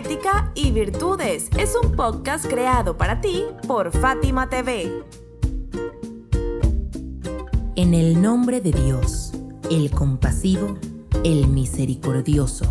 Ética y Virtudes es un podcast creado para ti por Fátima TV. En el nombre de Dios, el compasivo, el misericordioso.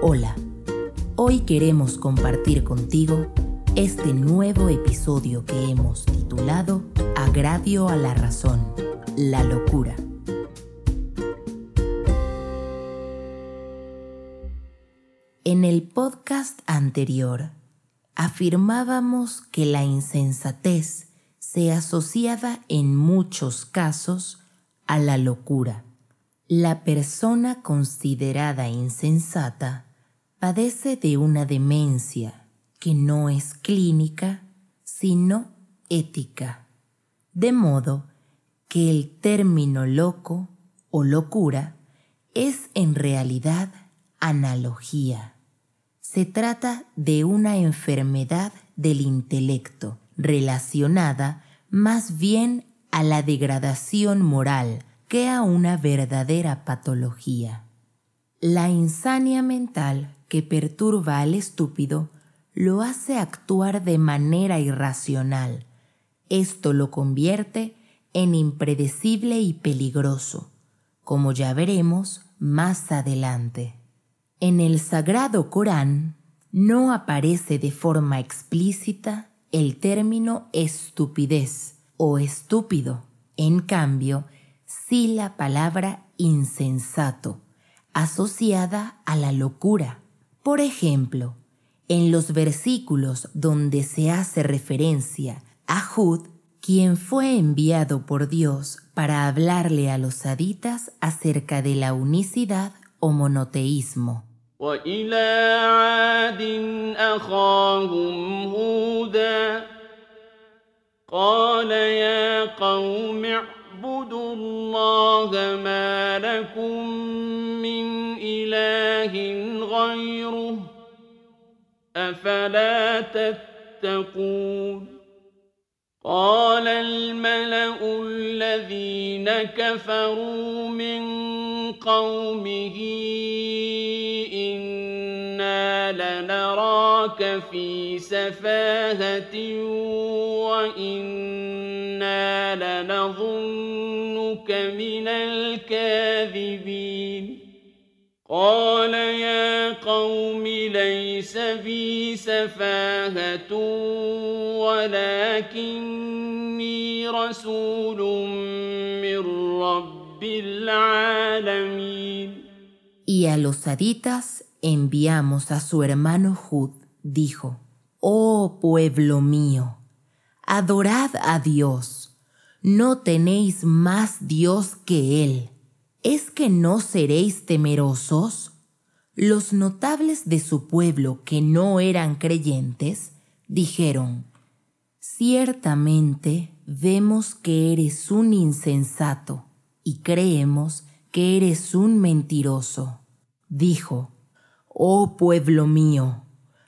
Hola, hoy queremos compartir contigo este nuevo episodio que hemos titulado Agravio a la razón, la locura. En el podcast anterior afirmábamos que la insensatez se asociaba en muchos casos a la locura. La persona considerada insensata padece de una demencia que no es clínica, sino ética. De modo que el término loco o locura es en realidad analogía se trata de una enfermedad del intelecto relacionada más bien a la degradación moral que a una verdadera patología. La insania mental que perturba al estúpido lo hace actuar de manera irracional. Esto lo convierte en impredecible y peligroso, como ya veremos más adelante. En el Sagrado Corán no aparece de forma explícita el término estupidez o estúpido. En cambio, sí la palabra insensato, asociada a la locura. Por ejemplo, en los versículos donde se hace referencia a Jud, quien fue enviado por Dios para hablarle a los saditas acerca de la unicidad o monoteísmo. وإلى عاد أخاهم قال يا قوم اعبدوا الله ما لكم من إله غيره أفلا تتقون قال الملأ الذين كفروا من قومه إنا لنراك في سفاهة وإنا لنظنك من الكاذبين. قال يا قوم ليس بي سفاهة ولكني رسول من رب العالمين Y a los saditas enviamos a su hermano Jud, dijo, Oh pueblo mío, adorad a Dios, no tenéis más Dios que Él ¿Es que no seréis temerosos? Los notables de su pueblo que no eran creyentes dijeron, Ciertamente vemos que eres un insensato y creemos que eres un mentiroso. Dijo, Oh pueblo mío,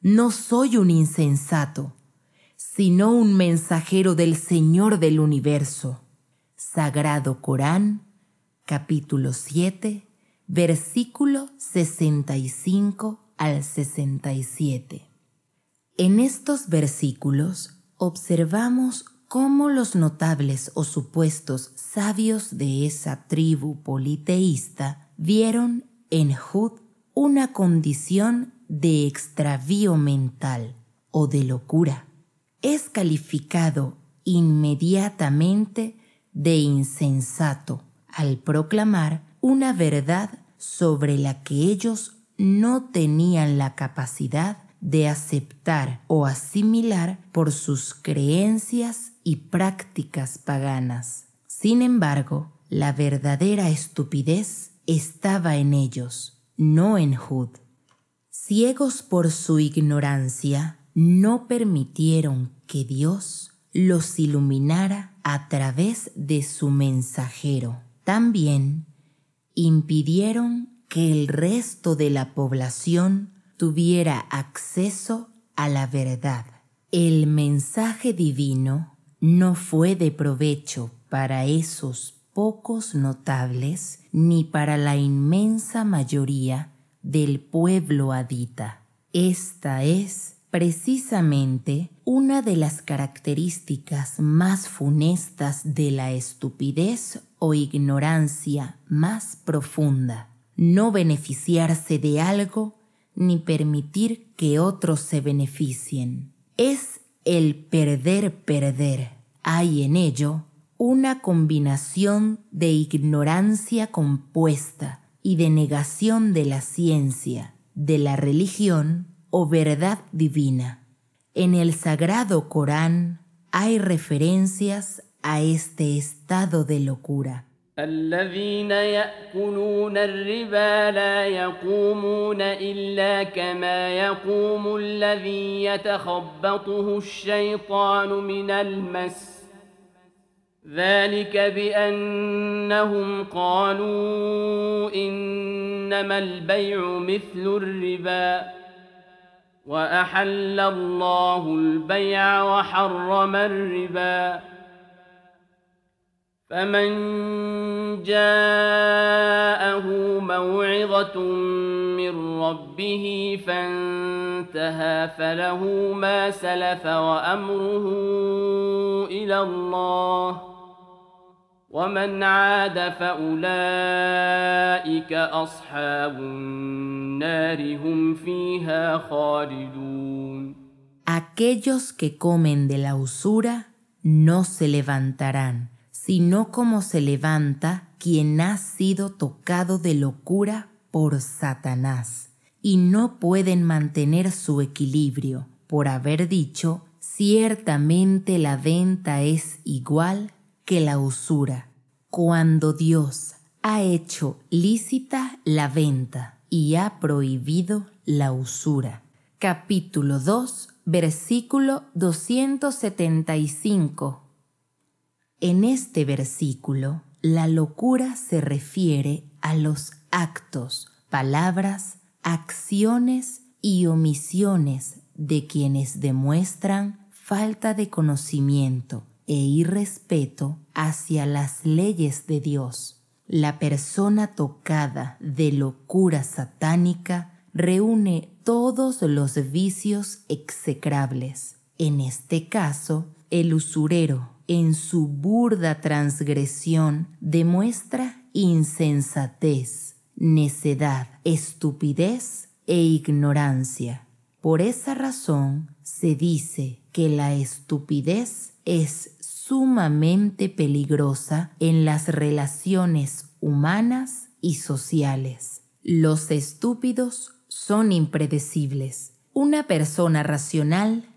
no soy un insensato, sino un mensajero del Señor del universo. Sagrado Corán capítulo 7, versículo 65 al 67. En estos versículos observamos cómo los notables o supuestos sabios de esa tribu politeísta vieron en Jud una condición de extravío mental o de locura. Es calificado inmediatamente de insensato al proclamar una verdad sobre la que ellos no tenían la capacidad de aceptar o asimilar por sus creencias y prácticas paganas. Sin embargo, la verdadera estupidez estaba en ellos, no en Jud. ciegos por su ignorancia, no permitieron que Dios los iluminara a través de su mensajero. También impidieron que el resto de la población tuviera acceso a la verdad. El mensaje divino no fue de provecho para esos pocos notables ni para la inmensa mayoría del pueblo adita. Esta es precisamente una de las características más funestas de la estupidez o ignorancia más profunda. No beneficiarse de algo ni permitir que otros se beneficien. Es el perder perder. Hay en ello una combinación de ignorancia compuesta y de negación de la ciencia, de la religión o verdad divina. En el sagrado Corán hay referencias a este estado de locura. الذين يأكلون الربا لا يقومون إلا كما يقوم الذي يتخبطه الشيطان من المس. ذلك بأنهم قالوا إنما البيع مثل الربا. وأحل الله البيع وحرم الربا. فمن جاءه موعظة من ربه فانتهى فله ما سلف وأمره إلى الله ومن عاد فأولئك أصحاب النار هم فيها خالدون Aquellos que comen de la usura no se levantarán. Sino como se levanta quien ha sido tocado de locura por Satanás, y no pueden mantener su equilibrio. Por haber dicho, ciertamente la venta es igual que la usura, cuando Dios ha hecho lícita la venta y ha prohibido la usura. Capítulo 2, versículo 275 en este versículo, la locura se refiere a los actos, palabras, acciones y omisiones de quienes demuestran falta de conocimiento e irrespeto hacia las leyes de Dios. La persona tocada de locura satánica reúne todos los vicios execrables. En este caso, el usurero en su burda transgresión demuestra insensatez, necedad, estupidez e ignorancia. Por esa razón se dice que la estupidez es sumamente peligrosa en las relaciones humanas y sociales. Los estúpidos son impredecibles. Una persona racional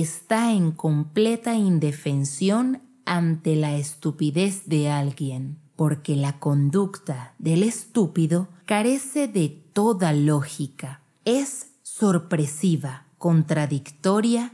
está en completa indefensión ante la estupidez de alguien, porque la conducta del estúpido carece de toda lógica, es sorpresiva, contradictoria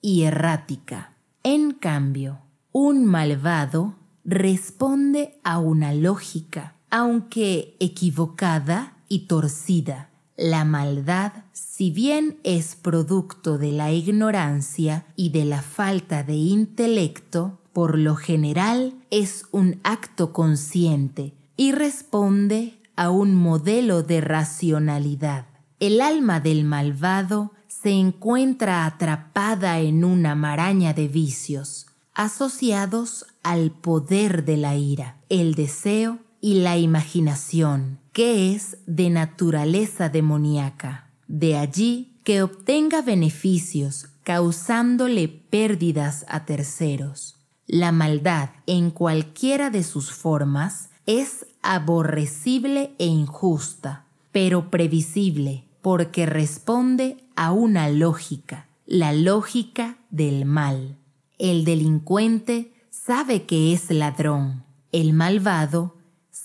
y errática. En cambio, un malvado responde a una lógica, aunque equivocada y torcida, la maldad, si bien es producto de la ignorancia y de la falta de intelecto, por lo general es un acto consciente y responde a un modelo de racionalidad. El alma del malvado se encuentra atrapada en una maraña de vicios, asociados al poder de la ira, el deseo y la imaginación, que es de naturaleza demoníaca. De allí que obtenga beneficios causándole pérdidas a terceros. La maldad en cualquiera de sus formas es aborrecible e injusta, pero previsible porque responde a una lógica, la lógica del mal. El delincuente sabe que es ladrón, el malvado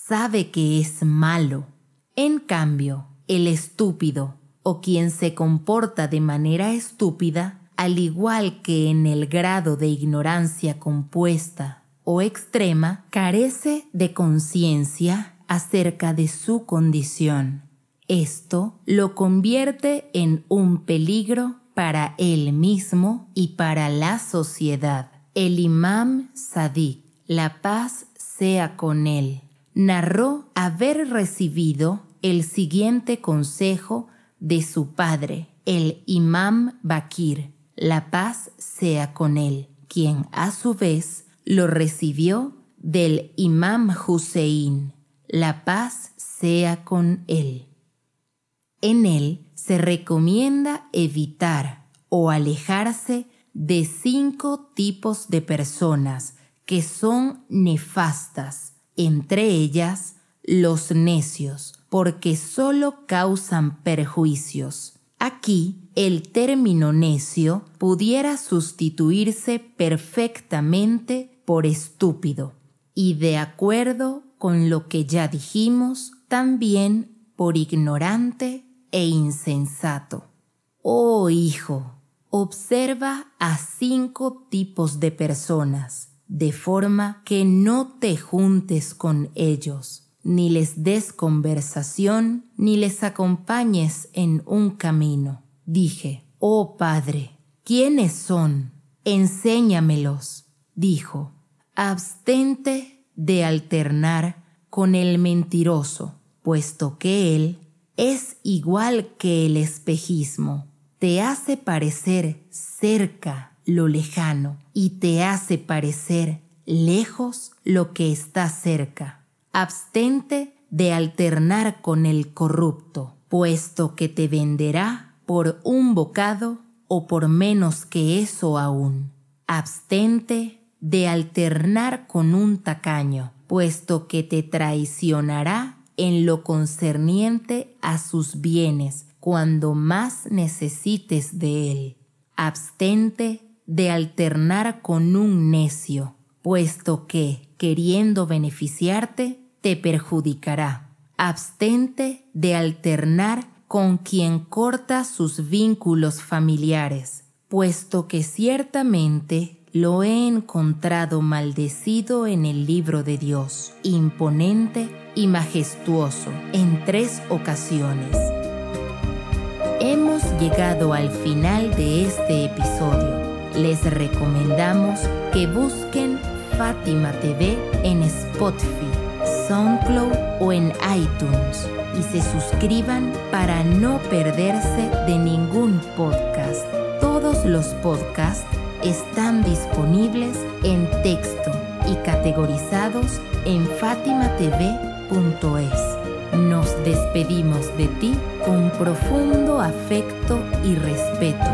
sabe que es malo. En cambio, el estúpido, o quien se comporta de manera estúpida, al igual que en el grado de ignorancia compuesta o extrema, carece de conciencia acerca de su condición. Esto lo convierte en un peligro para él mismo y para la sociedad. El imam Sadiq, la paz sea con él, narró haber recibido el siguiente consejo de su padre, el imam Bakir, la paz sea con él, quien a su vez lo recibió del imam Hussein, la paz sea con él. En él se recomienda evitar o alejarse de cinco tipos de personas que son nefastas, entre ellas los necios, porque solo causan perjuicios. Aquí el término necio pudiera sustituirse perfectamente por estúpido y de acuerdo con lo que ya dijimos, también por ignorante e insensato. Oh hijo, observa a cinco tipos de personas, de forma que no te juntes con ellos, ni les des conversación, ni les acompañes en un camino. Dije, oh Padre, ¿quiénes son? Enséñamelos. Dijo, abstente de alternar con el mentiroso, puesto que él es igual que el espejismo. Te hace parecer cerca lo lejano y te hace parecer lejos lo que está cerca. Abstente de alternar con el corrupto, puesto que te venderá por un bocado o por menos que eso aún. Abstente de alternar con un tacaño, puesto que te traicionará en lo concerniente a sus bienes cuando más necesites de él. Abstente de alternar con un necio, puesto que, queriendo beneficiarte, te perjudicará. Abstente de alternar con quien corta sus vínculos familiares, puesto que ciertamente lo he encontrado maldecido en el libro de Dios, imponente y majestuoso, en tres ocasiones. Hemos llegado al final de este episodio. Les recomendamos que busquen Fátima TV en Spotify, SoundCloud o en iTunes y se suscriban para no perderse de ningún podcast. Todos los podcasts están disponibles en texto y categorizados en fatimatv.es. Nos despedimos de ti con profundo afecto y respeto,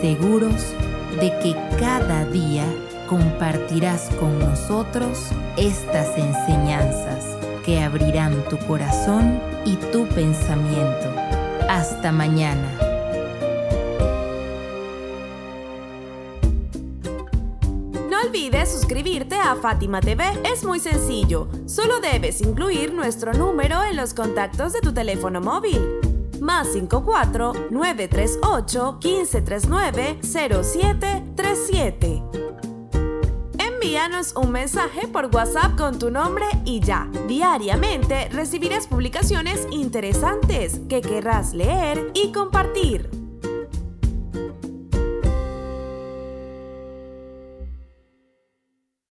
seguros de que cada día compartirás con nosotros estas enseñanzas que abrirán tu corazón y tu pensamiento. Hasta mañana. olvides suscribirte a Fátima TV. Es muy sencillo. Solo debes incluir nuestro número en los contactos de tu teléfono móvil. Más 54 938 1539 0737. Envíanos un mensaje por WhatsApp con tu nombre y ya. Diariamente recibirás publicaciones interesantes que querrás leer y compartir.